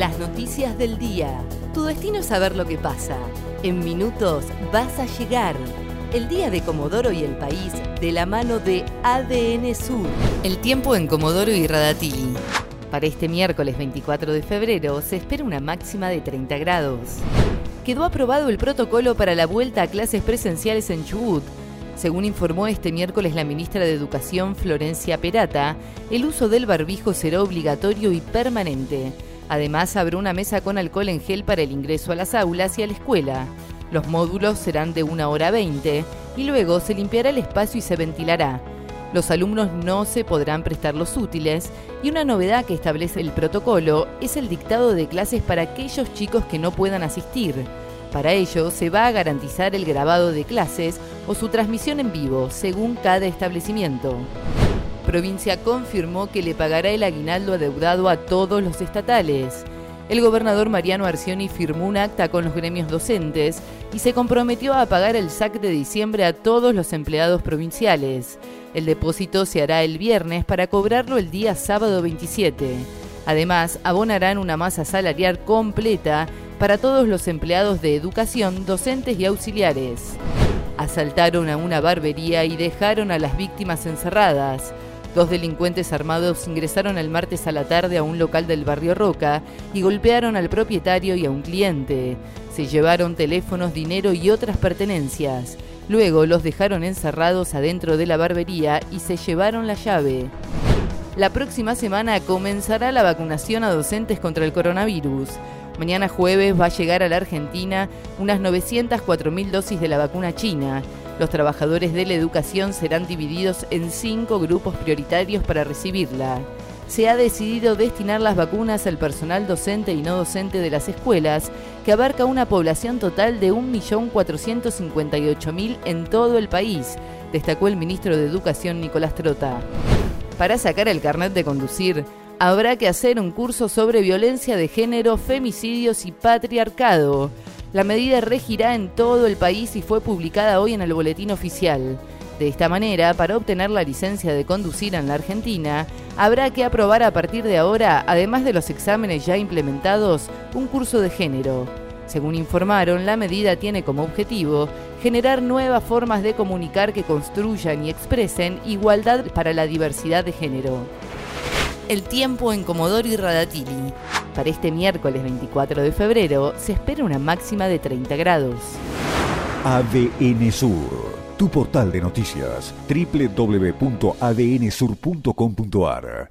Las noticias del día. Tu destino es saber lo que pasa. En minutos vas a llegar. El día de Comodoro y el país de la mano de ADN Sur. El tiempo en Comodoro y Radatili. Para este miércoles 24 de febrero se espera una máxima de 30 grados. Quedó aprobado el protocolo para la vuelta a clases presenciales en Chubut. Según informó este miércoles la ministra de Educación Florencia Perata, el uso del barbijo será obligatorio y permanente. Además, habrá una mesa con alcohol en gel para el ingreso a las aulas y a la escuela. Los módulos serán de una hora 20 y luego se limpiará el espacio y se ventilará. Los alumnos no se podrán prestar los útiles y una novedad que establece el protocolo es el dictado de clases para aquellos chicos que no puedan asistir. Para ello se va a garantizar el grabado de clases o su transmisión en vivo, según cada establecimiento provincia confirmó que le pagará el aguinaldo adeudado a todos los estatales. El gobernador Mariano Arcioni firmó un acta con los gremios docentes y se comprometió a pagar el SAC de diciembre a todos los empleados provinciales. El depósito se hará el viernes para cobrarlo el día sábado 27. Además, abonarán una masa salarial completa para todos los empleados de educación, docentes y auxiliares. Asaltaron a una barbería y dejaron a las víctimas encerradas. Dos delincuentes armados ingresaron el martes a la tarde a un local del barrio Roca y golpearon al propietario y a un cliente. Se llevaron teléfonos, dinero y otras pertenencias. Luego los dejaron encerrados adentro de la barbería y se llevaron la llave. La próxima semana comenzará la vacunación a docentes contra el coronavirus. Mañana jueves va a llegar a la Argentina unas 904.000 dosis de la vacuna china los trabajadores de la educación serán divididos en cinco grupos prioritarios para recibirla. Se ha decidido destinar las vacunas al personal docente y no docente de las escuelas, que abarca una población total de 1.458.000 en todo el país, destacó el ministro de Educación Nicolás Trota. Para sacar el carnet de conducir, habrá que hacer un curso sobre violencia de género, femicidios y patriarcado. La medida regirá en todo el país y fue publicada hoy en el boletín oficial. De esta manera, para obtener la licencia de conducir en la Argentina, habrá que aprobar a partir de ahora, además de los exámenes ya implementados, un curso de género. Según informaron, la medida tiene como objetivo generar nuevas formas de comunicar que construyan y expresen igualdad para la diversidad de género. El tiempo en Comodoro y Radatili. Para este miércoles 24 de febrero se espera una máxima de 30 grados. ADN Sur, tu portal de noticias, www.adnsur.com.ar